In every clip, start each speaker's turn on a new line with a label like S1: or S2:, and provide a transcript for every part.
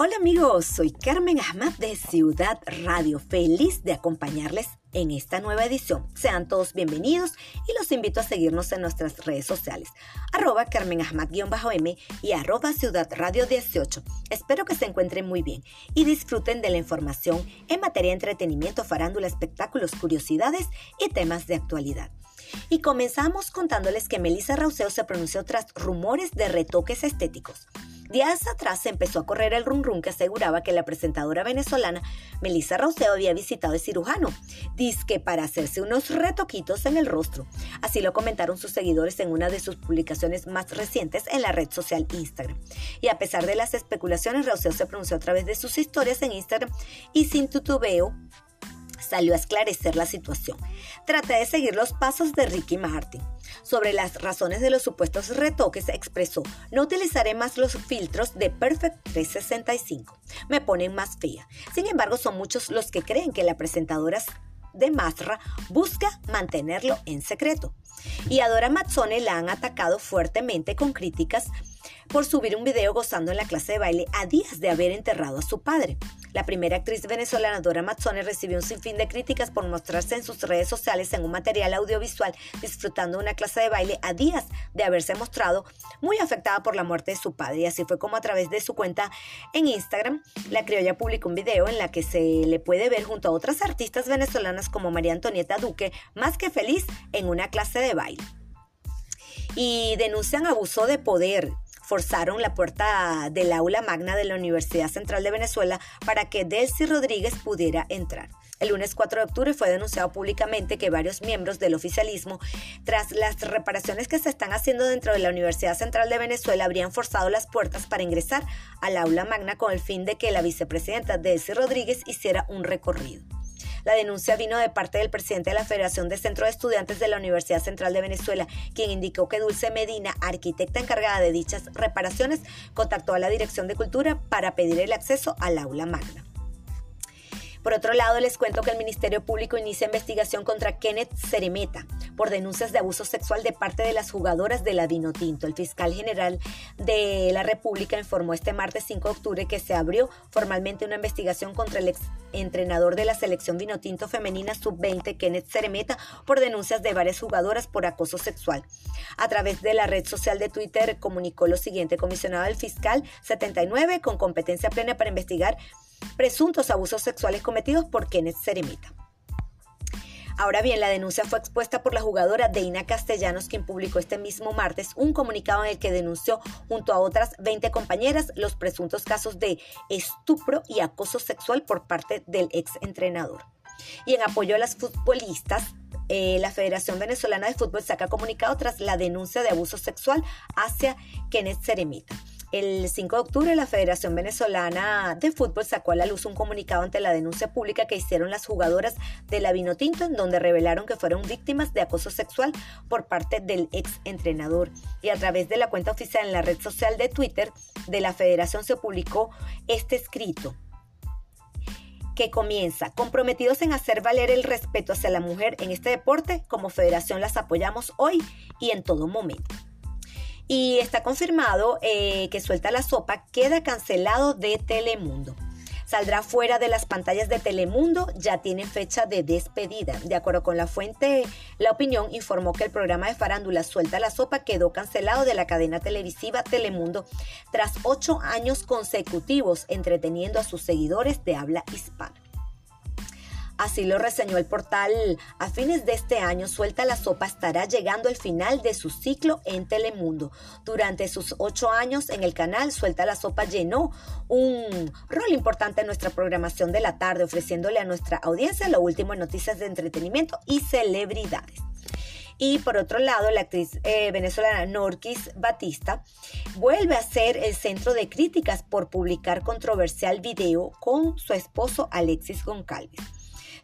S1: Hola amigos, soy Carmen Ahmad de Ciudad Radio, feliz de acompañarles en esta nueva edición. Sean todos bienvenidos y los invito a seguirnos en nuestras redes sociales, arroba Carmen Ahmad-M y arroba Ciudad Radio 18. Espero que se encuentren muy bien y disfruten de la información en materia de entretenimiento, farándula, espectáculos, curiosidades y temas de actualidad. Y comenzamos contándoles que Melissa Rauseo se pronunció tras rumores de retoques estéticos. Días atrás empezó a correr el rum rum que aseguraba que la presentadora venezolana Melissa Rauseo había visitado el cirujano, disque para hacerse unos retoquitos en el rostro. Así lo comentaron sus seguidores en una de sus publicaciones más recientes en la red social Instagram. Y a pesar de las especulaciones, Rauseo se pronunció a través de sus historias en Instagram y sin tutubeo salió a esclarecer la situación. Traté de seguir los pasos de Ricky Martin. Sobre las razones de los supuestos retoques expresó, no utilizaré más los filtros de Perfect 365. Me ponen más fea. Sin embargo, son muchos los que creen que la presentadora de Masra busca mantenerlo en secreto. Y a Dora Mazzone la han atacado fuertemente con críticas por subir un video gozando en la clase de baile a días de haber enterrado a su padre. La primera actriz venezolana Dora Mazzone recibió un sinfín de críticas por mostrarse en sus redes sociales en un material audiovisual disfrutando de una clase de baile a días de haberse mostrado muy afectada por la muerte de su padre. Y así fue como a través de su cuenta en Instagram, la criolla publicó un video en la que se le puede ver junto a otras artistas venezolanas como María Antonieta Duque, más que feliz en una clase de baile. Y denuncian abuso de poder forzaron la puerta del aula magna de la Universidad Central de Venezuela para que Delcy Rodríguez pudiera entrar. El lunes 4 de octubre fue denunciado públicamente que varios miembros del oficialismo, tras las reparaciones que se están haciendo dentro de la Universidad Central de Venezuela, habrían forzado las puertas para ingresar al aula magna con el fin de que la vicepresidenta Delcy Rodríguez hiciera un recorrido. La denuncia vino de parte del presidente de la Federación de Centro de Estudiantes de la Universidad Central de Venezuela, quien indicó que Dulce Medina, arquitecta encargada de dichas reparaciones, contactó a la Dirección de Cultura para pedir el acceso al aula magna. Por otro lado, les cuento que el Ministerio Público inicia investigación contra Kenneth Ceremeta por denuncias de abuso sexual de parte de las jugadoras de la Tinto. El fiscal general de la República informó este martes 5 de octubre que se abrió formalmente una investigación contra el ex entrenador de la selección Tinto femenina sub-20, Kenneth Ceremeta, por denuncias de varias jugadoras por acoso sexual. A través de la red social de Twitter comunicó lo siguiente, comisionado del fiscal 79 con competencia plena para investigar presuntos abusos sexuales cometidos por Kenneth Ceremita. Ahora bien, la denuncia fue expuesta por la jugadora Deina Castellanos, quien publicó este mismo martes un comunicado en el que denunció junto a otras 20 compañeras los presuntos casos de estupro y acoso sexual por parte del ex entrenador. Y en apoyo a las futbolistas, eh, la Federación Venezolana de Fútbol saca comunicado tras la denuncia de abuso sexual hacia Kenneth Ceremita. El 5 de octubre, la Federación Venezolana de Fútbol sacó a la luz un comunicado ante la denuncia pública que hicieron las jugadoras de la Vinotinto, en donde revelaron que fueron víctimas de acoso sexual por parte del ex entrenador. Y a través de la cuenta oficial en la red social de Twitter de la Federación se publicó este escrito que comienza, comprometidos en hacer valer el respeto hacia la mujer en este deporte, como federación las apoyamos hoy y en todo momento. Y está confirmado eh, que Suelta la Sopa queda cancelado de Telemundo. Saldrá fuera de las pantallas de Telemundo, ya tiene fecha de despedida. De acuerdo con la fuente, La Opinión informó que el programa de farándula Suelta la Sopa quedó cancelado de la cadena televisiva Telemundo tras ocho años consecutivos entreteniendo a sus seguidores de habla hispana. Así lo reseñó el portal. A fines de este año, Suelta la Sopa estará llegando al final de su ciclo en Telemundo. Durante sus ocho años en el canal, Suelta la Sopa llenó un rol importante en nuestra programación de la tarde, ofreciéndole a nuestra audiencia lo último en noticias de entretenimiento y celebridades. Y por otro lado, la actriz eh, venezolana Norquis Batista vuelve a ser el centro de críticas por publicar controversial video con su esposo Alexis Goncalves.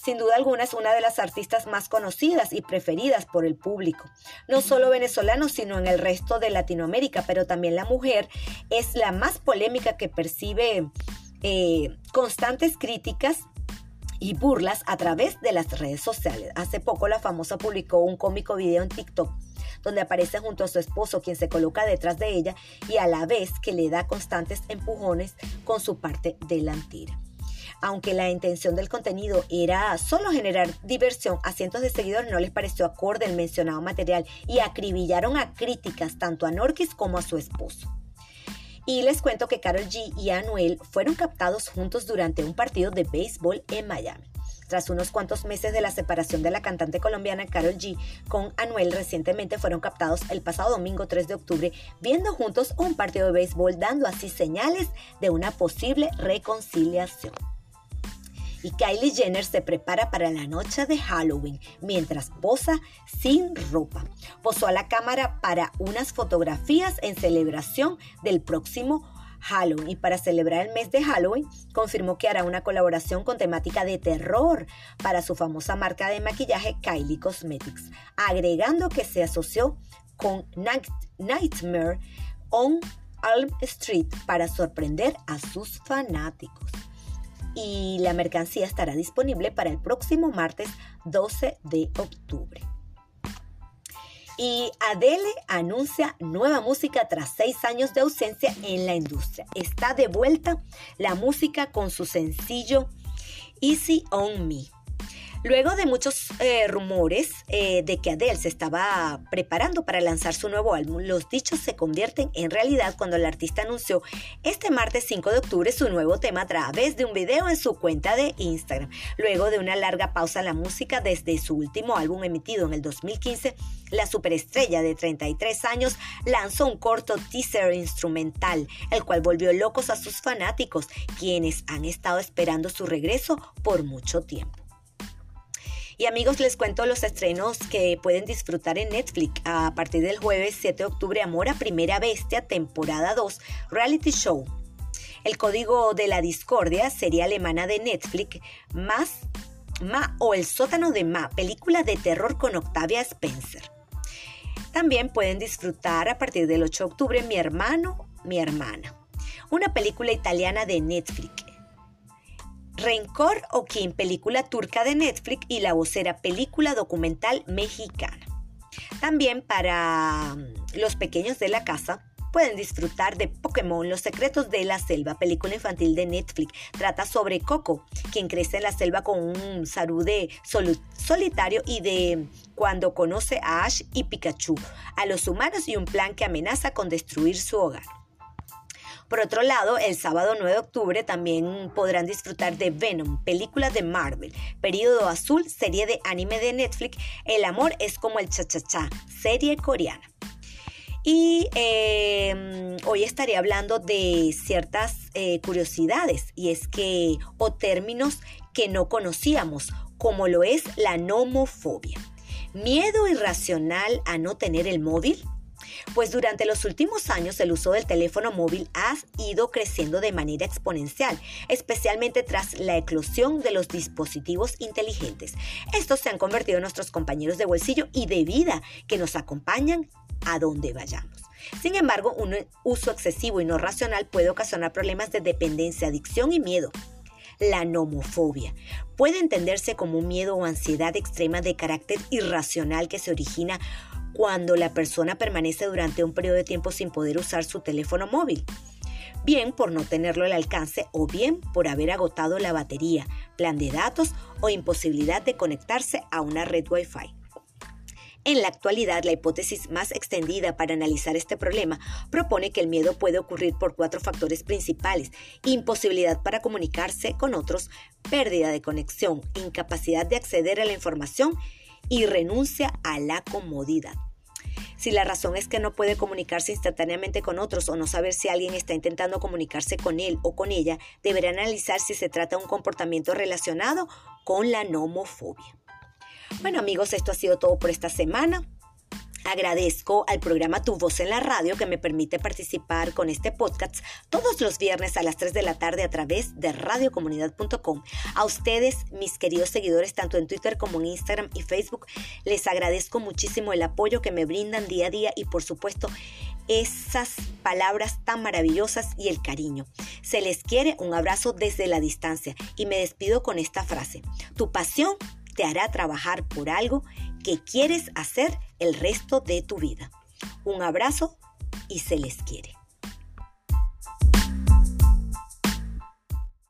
S1: Sin duda alguna es una de las artistas más conocidas y preferidas por el público, no solo venezolano, sino en el resto de Latinoamérica, pero también la mujer es la más polémica que percibe eh, constantes críticas y burlas a través de las redes sociales. Hace poco la famosa publicó un cómico video en TikTok donde aparece junto a su esposo quien se coloca detrás de ella y a la vez que le da constantes empujones con su parte delantera. Aunque la intención del contenido era solo generar diversión, a cientos de seguidores no les pareció acorde el mencionado material y acribillaron a críticas tanto a Norquis como a su esposo. Y les cuento que Carol G y Anuel fueron captados juntos durante un partido de béisbol en Miami. Tras unos cuantos meses de la separación de la cantante colombiana Carol G con Anuel, recientemente fueron captados el pasado domingo 3 de octubre viendo juntos un partido de béisbol, dando así señales de una posible reconciliación y Kylie Jenner se prepara para la noche de Halloween mientras posa sin ropa. Posó a la cámara para unas fotografías en celebración del próximo Halloween y para celebrar el mes de Halloween confirmó que hará una colaboración con temática de terror para su famosa marca de maquillaje Kylie Cosmetics, agregando que se asoció con Nightmare on Elm Street para sorprender a sus fanáticos y la mercancía estará disponible para el próximo martes 12 de octubre. Y Adele anuncia nueva música tras seis años de ausencia en la industria. Está de vuelta la música con su sencillo Easy on Me. Luego de muchos eh, rumores eh, de que Adele se estaba preparando para lanzar su nuevo álbum, los dichos se convierten en realidad cuando el artista anunció este martes 5 de octubre su nuevo tema a través de un video en su cuenta de Instagram. Luego de una larga pausa en la música desde su último álbum emitido en el 2015, la superestrella de 33 años lanzó un corto teaser instrumental, el cual volvió locos a sus fanáticos, quienes han estado esperando su regreso por mucho tiempo. Y amigos, les cuento los estrenos que pueden disfrutar en Netflix a partir del jueves 7 de octubre. Amor a Primera Bestia, temporada 2, reality show. El código de la discordia, sería alemana de Netflix, más Ma o El sótano de Ma, película de terror con Octavia Spencer. También pueden disfrutar a partir del 8 de octubre Mi hermano, mi hermana, una película italiana de Netflix. Rencor o Kim, película turca de Netflix y La Vocera, película documental mexicana. También para mm, los pequeños de la casa pueden disfrutar de Pokémon Los Secretos de la Selva, película infantil de Netflix. Trata sobre Coco, quien crece en la selva con un sarude solitario y de cuando conoce a Ash y Pikachu, a los humanos y un plan que amenaza con destruir su hogar. Por otro lado, el sábado 9 de octubre también podrán disfrutar de Venom, película de Marvel, Período Azul, serie de anime de Netflix, El amor es como el cha-cha-cha, serie coreana. Y em, hoy estaré hablando de ciertas eh, curiosidades y es que, o términos que no conocíamos, como lo es la nomofobia. Miedo irracional a no tener el móvil, pues durante los últimos años el uso del teléfono móvil ha ido creciendo de manera exponencial, especialmente tras la eclosión de los dispositivos inteligentes. Estos se han convertido en nuestros compañeros de bolsillo y de vida que nos acompañan a donde vayamos. Sin embargo, un uso excesivo y no racional puede ocasionar problemas de dependencia, adicción y miedo. La nomofobia puede entenderse como un miedo o ansiedad extrema de carácter irracional que se origina cuando la persona permanece durante un periodo de tiempo sin poder usar su teléfono móvil. Bien por no tenerlo al alcance o bien por haber agotado la batería, plan de datos o imposibilidad de conectarse a una red Wi-Fi. En la actualidad, la hipótesis más extendida para analizar este problema propone que el miedo puede ocurrir por cuatro factores principales. Imposibilidad para comunicarse con otros, pérdida de conexión, incapacidad de acceder a la información y renuncia a la comodidad. Si la razón es que no puede comunicarse instantáneamente con otros o no saber si alguien está intentando comunicarse con él o con ella, deberá analizar si se trata de un comportamiento relacionado con la nomofobia. Bueno amigos, esto ha sido todo por esta semana. Agradezco al programa Tu Voz en la Radio que me permite participar con este podcast todos los viernes a las 3 de la tarde a través de radiocomunidad.com. A ustedes, mis queridos seguidores, tanto en Twitter como en Instagram y Facebook, les agradezco muchísimo el apoyo que me brindan día a día y por supuesto esas palabras tan maravillosas y el cariño. Se les quiere un abrazo desde la distancia y me despido con esta frase. Tu pasión te hará trabajar por algo que quieres hacer el resto de tu vida. Un abrazo y se les quiere.